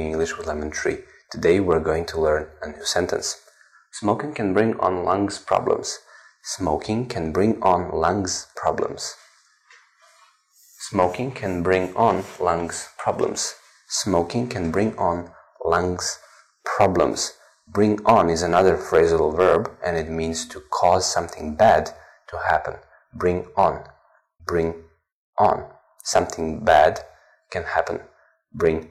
English with Lemon Tree. Today we're going to learn a new sentence. Smoking can bring on lungs problems. Smoking can bring on lungs problems. Smoking can bring on lungs problems. Smoking can bring on lungs problems. Bring on is another phrasal verb and it means to cause something bad to happen. Bring on. Bring on. Something bad can happen. Bring